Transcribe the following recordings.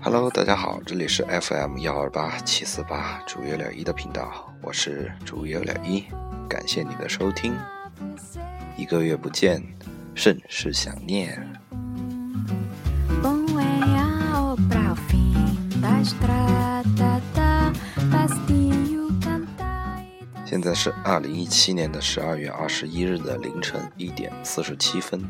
Hello，大家好，这里是 FM 幺二八七四八主月了一的频道，我是主月了一，感谢你的收听。一个月不见，甚是想念。现在是二零一七年的十二月二十一日的凌晨一点四十七分。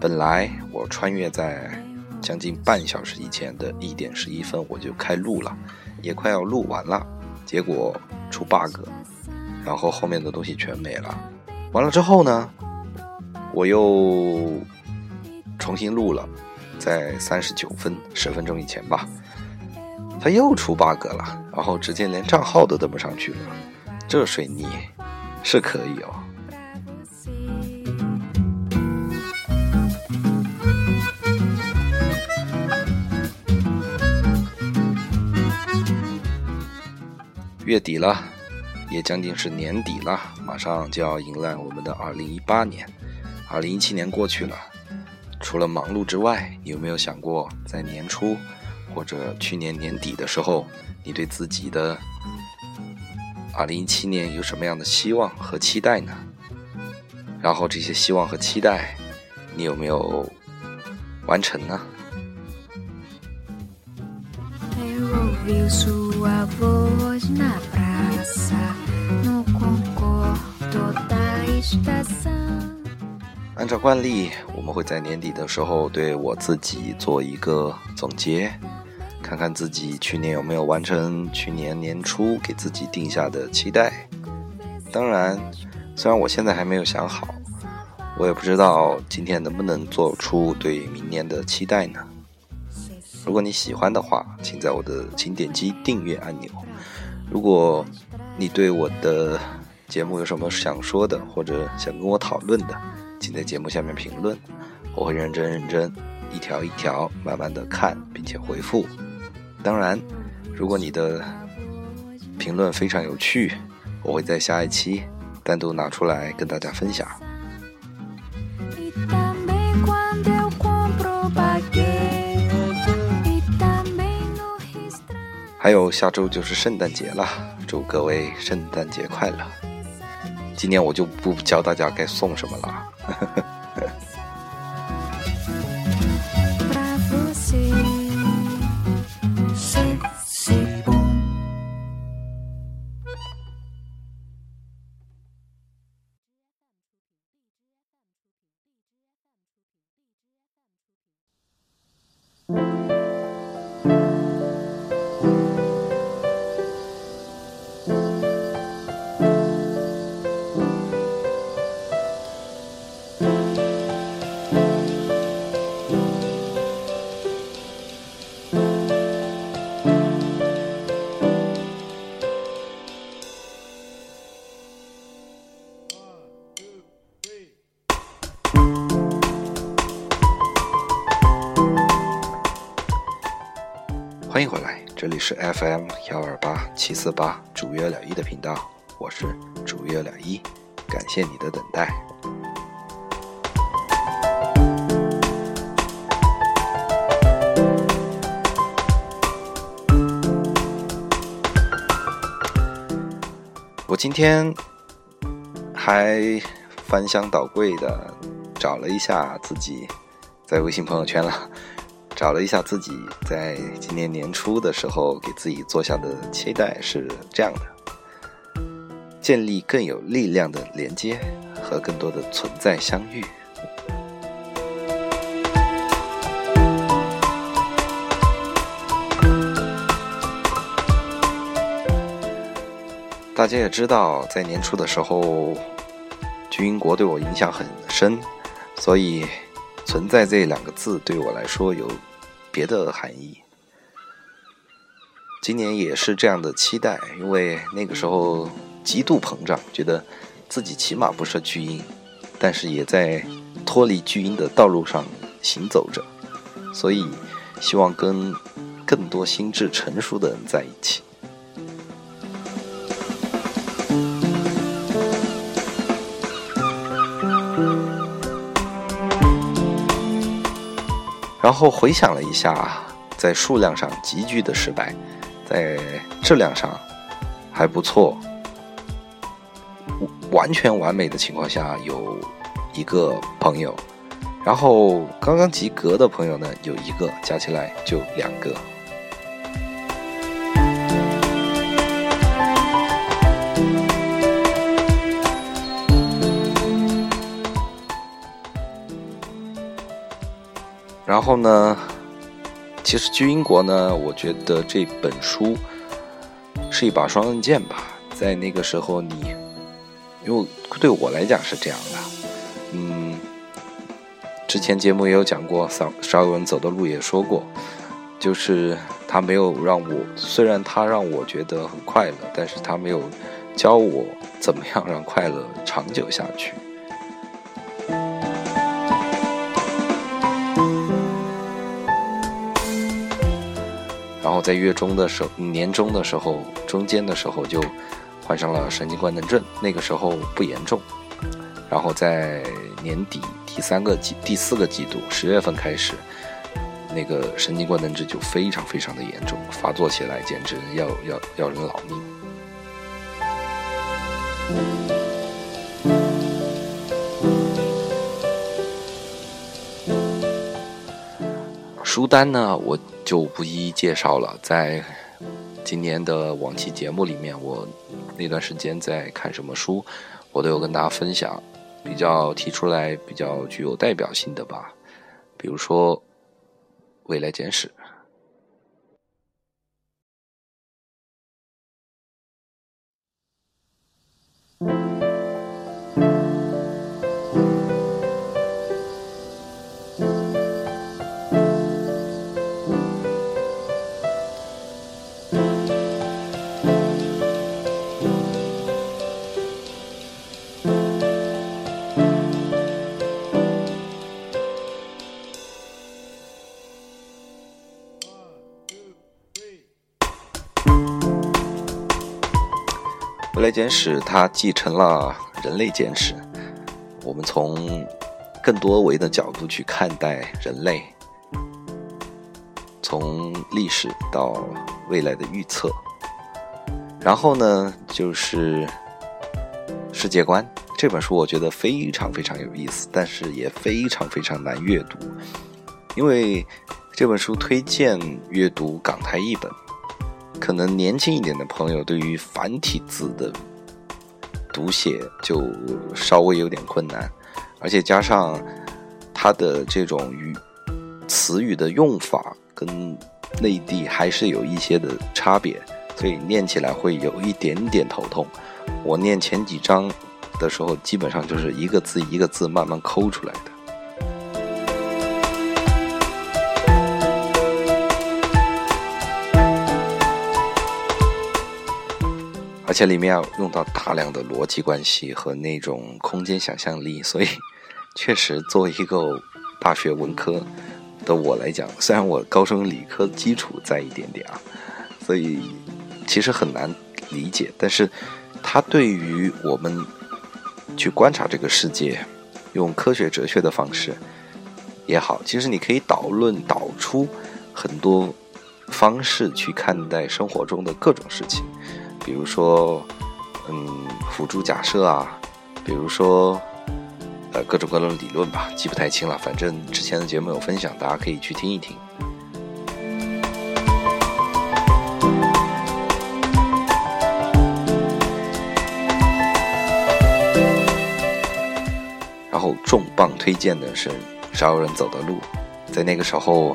本来我穿越在。将近半小时以前的一点十一分，我就开录了，也快要录完了，结果出 bug，然后后面的东西全没了。完了之后呢，我又重新录了，在三十九分十分钟以前吧，它又出 bug 了，然后直接连账号都登不上去了。这水逆是可以哦。月底了，也将近是年底了，马上就要迎来我们的二零一八年。二零一七年过去了，除了忙碌之外，你有没有想过，在年初或者去年年底的时候，你对自己的二零一七年有什么样的希望和期待呢？然后这些希望和期待，你有没有完成呢？按照惯例，我们会在年底的时候对我自己做一个总结，看看自己去年有没有完成去年年初给自己定下的期待。当然，虽然我现在还没有想好，我也不知道今天能不能做出对明年的期待呢。如果你喜欢的话，请在我的请点击订阅按钮。如果你对我的节目有什么想说的，或者想跟我讨论的，请在节目下面评论，我会认真认真一条一条慢慢的看，并且回复。当然，如果你的评论非常有趣，我会在下一期单独拿出来跟大家分享。还有下周就是圣诞节了，祝各位圣诞节快乐！今年我就不教大家该送什么了。呵呵欢迎回来，这里是 FM 幺二八七四八主约了一的频道，我是主约了一，感谢你的等待。我今天还翻箱倒柜的找了一下自己在微信朋友圈了。找了一下自己在今年年初的时候给自己做下的期待是这样的：建立更有力量的连接和更多的存在相遇。大家也知道，在年初的时候，军英国对我影响很深，所以。存在这两个字对我来说有别的含义。今年也是这样的期待，因为那个时候极度膨胀，觉得自己起码不是巨婴，但是也在脱离巨婴的道路上行走着，所以希望跟更多心智成熟的人在一起。然后回想了一下，在数量上急剧的失败，在质量上还不错，完全完美的情况下有一个朋友，然后刚刚及格的朋友呢有一个，加起来就两个。然后呢，其实去英国呢，我觉得这本书是一把双刃剑吧。在那个时候，你因为对我来讲是这样的，嗯，之前节目也有讲过，少少有人走的路也说过，就是他没有让我，虽然他让我觉得很快乐，但是他没有教我怎么样让快乐长久下去。后在月中的时候，年中的时候，中间的时候就患上了神经官能症，那个时候不严重。然后在年底第三个季、第四个季度，十月份开始，那个神经官能症就非常非常的严重，发作起来简直要要要人老命。书单呢，我。就不一一介绍了。在今年的往期节目里面，我那段时间在看什么书，我都有跟大家分享。比较提出来比较具有代表性的吧，比如说《未来简史》。未来简史它继承了人类简史，我们从更多维的角度去看待人类，从历史到未来的预测，然后呢就是世界观这本书，我觉得非常非常有意思，但是也非常非常难阅读，因为这本书推荐阅读港台译本。可能年轻一点的朋友对于繁体字的读写就稍微有点困难，而且加上它的这种语词语的用法跟内地还是有一些的差别，所以念起来会有一点点头痛。我念前几章的时候，基本上就是一个字一个字慢慢抠出来的。而且里面要用到大量的逻辑关系和那种空间想象力，所以 确实作为一个大学文科的我来讲，虽然我高中理科基础在一点点啊，所以其实很难理解。但是它对于我们去观察这个世界，用科学哲学的方式也好，其实你可以导论导出很多方式去看待生活中的各种事情。比如说，嗯，辅助假设啊，比如说，呃，各种各样的理论吧，记不太清了。反正之前的节目有分享，大家可以去听一听。然后重磅推荐的是《少有人走的路》，在那个时候，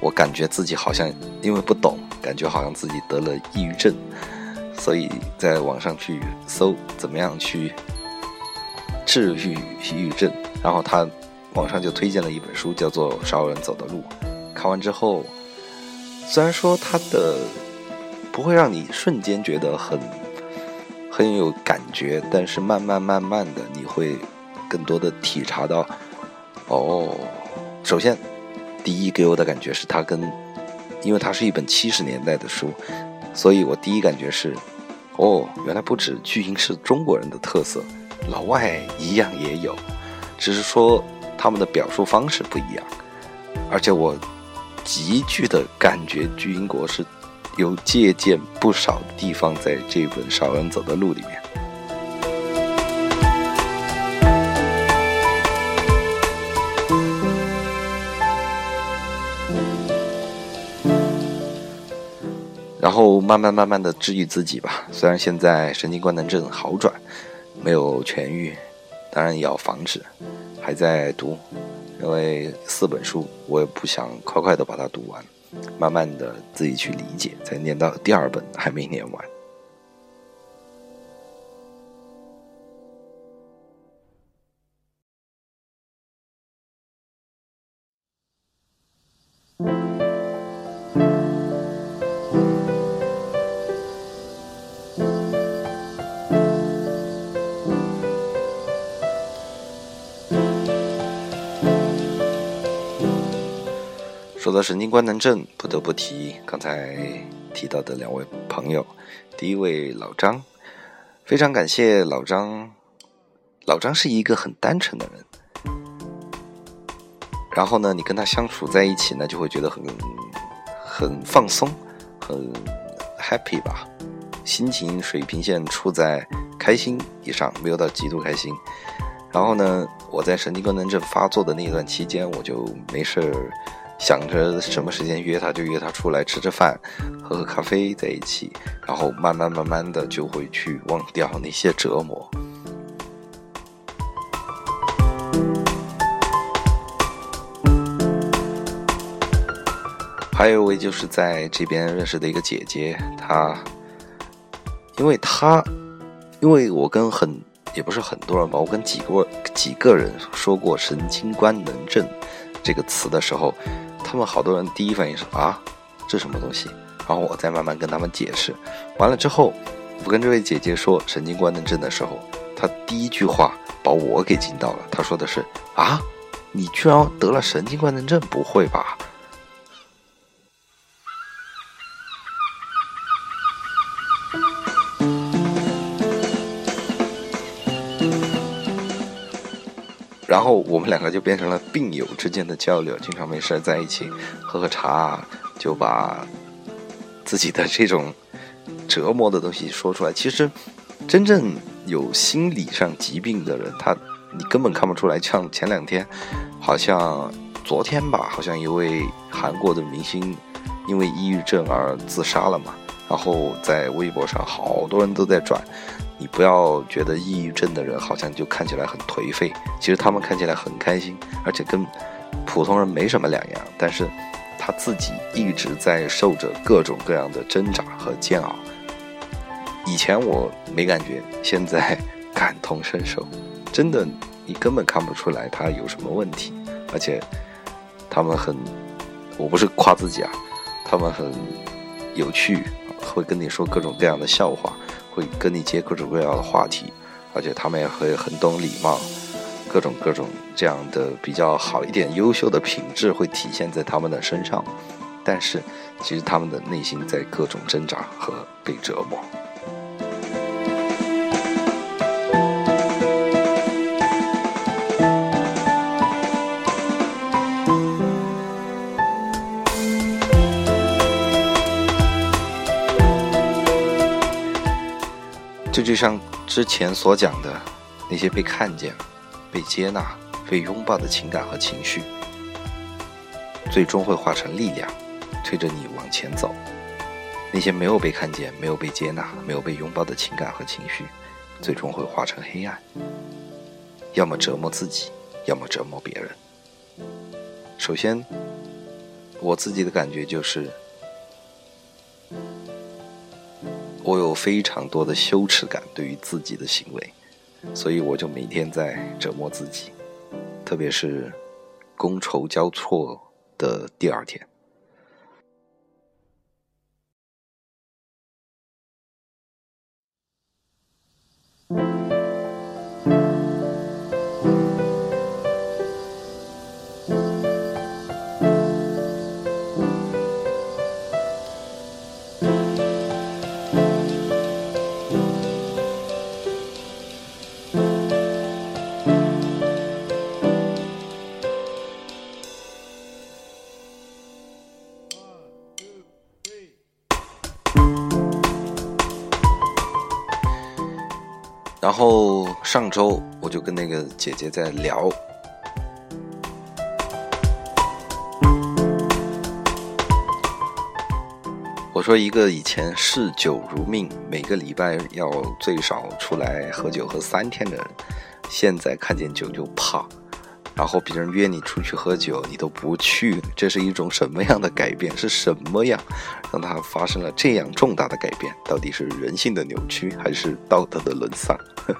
我感觉自己好像因为不懂，感觉好像自己得了抑郁症。所以在网上去搜怎么样去治愈抑郁症，然后他网上就推荐了一本书，叫做《少有人走的路》。看完之后，虽然说他的不会让你瞬间觉得很很有感觉，但是慢慢慢慢的你会更多的体察到，哦，首先第一给我的感觉是他跟，因为它是一本七十年代的书。所以我第一感觉是，哦，原来不止巨婴是中国人的特色，老外一样也有，只是说他们的表述方式不一样。而且我极具的感觉，巨婴国是有借鉴不少地方，在这本《少人走的路》里面。后慢慢慢慢的治愈自己吧。虽然现在神经官能症好转，没有痊愈，当然也要防止。还在读，因为四本书，我也不想快快的把它读完，慢慢的自己去理解，才念到第二本还没念完。到神经官能症，不得不提刚才提到的两位朋友。第一位老张，非常感谢老张。老张是一个很单纯的人，然后呢，你跟他相处在一起呢，就会觉得很很放松，很 happy 吧，心情水平线处在开心以上，没有到极度开心。然后呢，我在神经官能症发作的那段期间，我就没事儿。想着什么时间约他，就约他出来吃吃饭，喝喝咖啡在一起，然后慢慢慢慢的就会去忘掉那些折磨。还有一位就是在这边认识的一个姐姐，她，因为她，因为我跟很也不是很多人吧，我跟几个几个人说过神经官能症这个词的时候。他们好多人第一反应是啊，这什么东西？然后我再慢慢跟他们解释。完了之后，我跟这位姐姐说神经官能症的时候，她第一句话把我给惊到了。她说的是啊，你居然得了神经官能症？不会吧？然后我们两个就变成了病友之间的交流，经常没事在一起喝喝茶，就把自己的这种折磨的东西说出来。其实，真正有心理上疾病的人，他你根本看不出来。像前两天，好像昨天吧，好像一位韩国的明星因为抑郁症而自杀了嘛。然后在微博上，好多人都在转。你不要觉得抑郁症的人好像就看起来很颓废，其实他们看起来很开心，而且跟普通人没什么两样。但是他自己一直在受着各种各样的挣扎和煎熬。以前我没感觉，现在感同身受。真的，你根本看不出来他有什么问题，而且他们很，我不是夸自己啊，他们很有趣，会跟你说各种各样的笑话。会跟你接各种各样的话题，而且他们也会很懂礼貌，各种各种这样的比较好一点、优秀的品质会体现在他们的身上。但是，其实他们的内心在各种挣扎和被折磨。就像之前所讲的，那些被看见、被接纳、被拥抱的情感和情绪，最终会化成力量，推着你往前走；那些没有被看见、没有被接纳、没有被拥抱的情感和情绪，最终会化成黑暗，要么折磨自己，要么折磨别人。首先，我自己的感觉就是。我有非常多的羞耻感，对于自己的行为，所以我就每天在折磨自己，特别是觥筹交错的第二天。然后上周我就跟那个姐姐在聊。我说一个以前嗜酒如命，每个礼拜要最少出来喝酒喝三天的人，现在看见酒就怕，然后别人约你出去喝酒，你都不去，这是一种什么样的改变？是什么样让他发生了这样重大的改变？到底是人性的扭曲，还是道德的沦丧？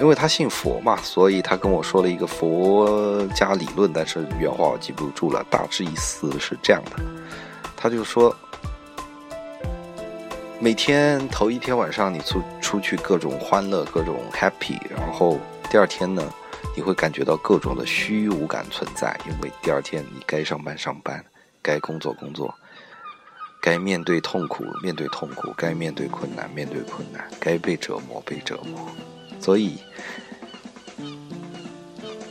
因为他信佛嘛，所以他跟我说了一个佛家理论，但是原话我记不住了，大致意思是这样的。他就说，每天头一天晚上你出出去各种欢乐，各种 happy，然后第二天呢，你会感觉到各种的虚无感存在，因为第二天你该上班上班，该工作工作，该面对痛苦面对痛苦，该面对困难面对困难，该被折磨被折磨。所以，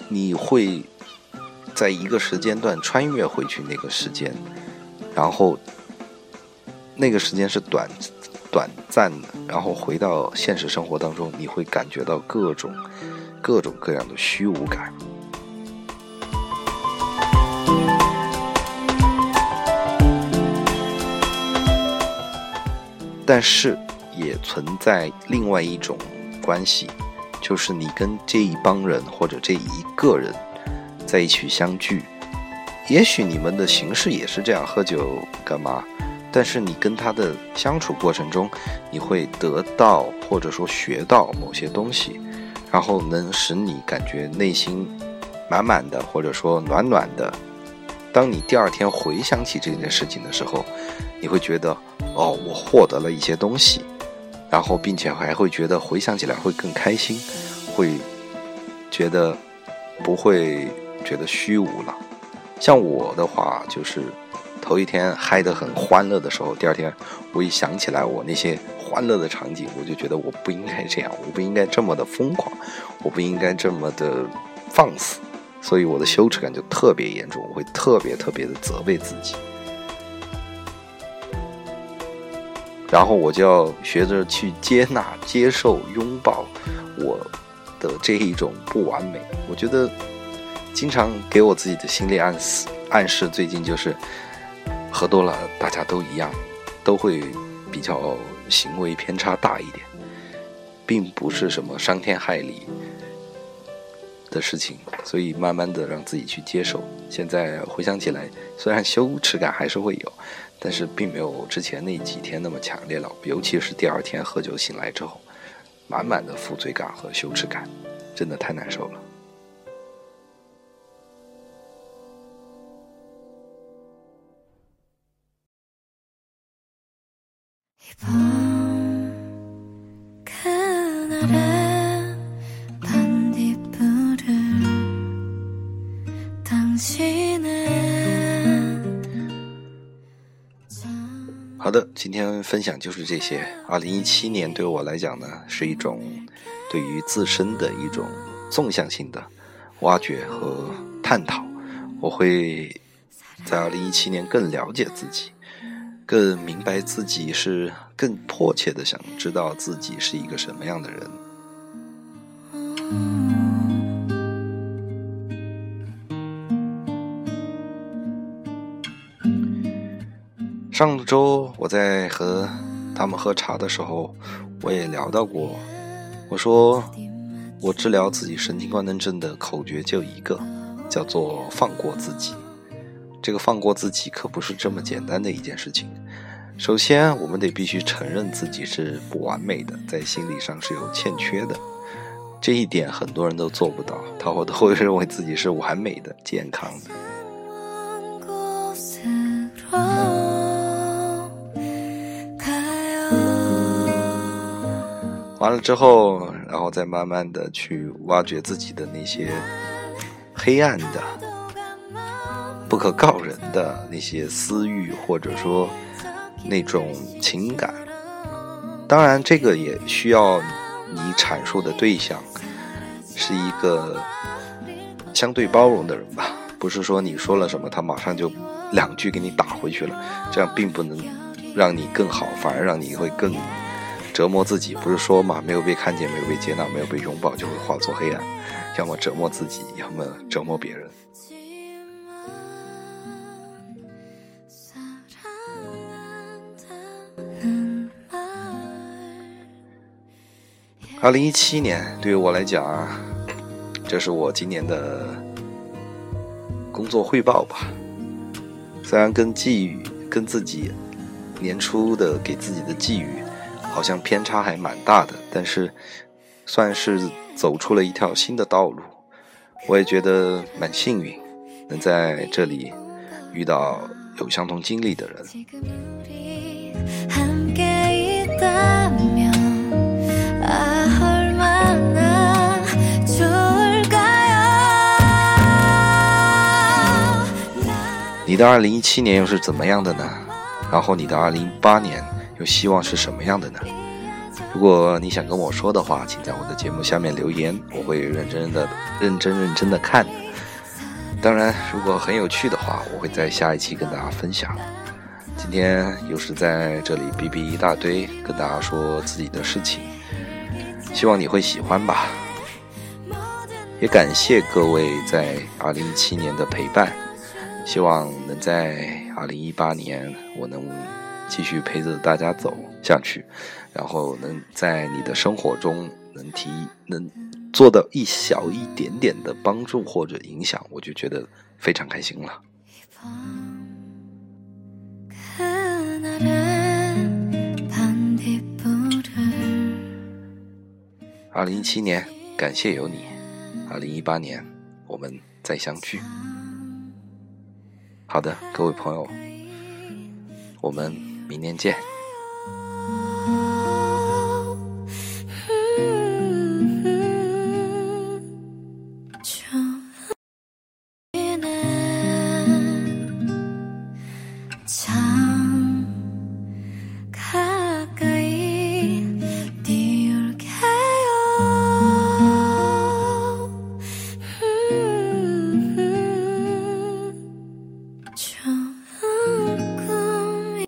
你会在一个时间段穿越回去那个时间，然后那个时间是短短暂的，然后回到现实生活当中，你会感觉到各种各种各样的虚无感，但是也存在另外一种。关系，就是你跟这一帮人或者这一个人在一起相聚，也许你们的形式也是这样喝酒干嘛，但是你跟他的相处过程中，你会得到或者说学到某些东西，然后能使你感觉内心满满的或者说暖暖的。当你第二天回想起这件事情的时候，你会觉得哦，我获得了一些东西。然后，并且还会觉得回想起来会更开心，会觉得不会觉得虚无了。像我的话，就是头一天嗨得很欢乐的时候，第二天我一想起来我那些欢乐的场景，我就觉得我不应该这样，我不应该这么的疯狂，我不应该这么的放肆，所以我的羞耻感就特别严重，我会特别特别的责备自己。然后我就要学着去接纳、接受、拥抱我的这一种不完美。我觉得经常给我自己的心理暗示，暗示最近就是喝多了，大家都一样，都会比较行为偏差大一点，并不是什么伤天害理的事情。所以慢慢的让自己去接受。现在回想起来，虽然羞耻感还是会有。但是并没有之前那几天那么强烈了，尤其是第二天喝酒醒来之后，满满的负罪感和羞耻感，真的太难受了。好的，今天分享就是这些。二零一七年对我来讲呢，是一种对于自身的一种纵向性的挖掘和探讨。我会在二零一七年更了解自己，更明白自己是更迫切的想知道自己是一个什么样的人。上周我在和他们喝茶的时候，我也聊到过。我说，我治疗自己神经官能症的口诀就一个，叫做放过自己。这个放过自己可不是这么简单的一件事情。首先，我们得必须承认自己是不完美的，在心理上是有欠缺的。这一点很多人都做不到，他会都会认为自己是完美的、健康的。完了之后，然后再慢慢的去挖掘自己的那些黑暗的、不可告人的那些私欲，或者说那种情感。当然，这个也需要你阐述的对象是一个相对包容的人吧。不是说你说了什么，他马上就两句给你打回去了，这样并不能让你更好，反而让你会更折磨自己。不是说嘛，没有被看见，没有被接纳，没有被拥抱，就会化作黑暗，要么折磨自己，要么 折磨别人。二零一七年对于我来讲，这是我今年的工作汇报吧。虽然跟寄语、跟自己年初的给自己的寄语好像偏差还蛮大的，但是算是走出了一条新的道路。我也觉得蛮幸运，能在这里遇到有相同经历的人。你的二零一七年又是怎么样的呢？然后你的二零一八年又希望是什么样的呢？如果你想跟我说的话，请在我的节目下面留言，我会认真的、认真认真的看。当然，如果很有趣的话，我会在下一期跟大家分享。今天又是在这里哔哔一大堆，跟大家说自己的事情，希望你会喜欢吧。也感谢各位在二零一七年的陪伴。希望能在二零一八年，我能继续陪着大家走下去，然后能在你的生活中能提能做到一小一点点的帮助或者影响，我就觉得非常开心了。二零一七年，感谢有你；二零一八年，我们再相聚。好的，各位朋友，我们明天见。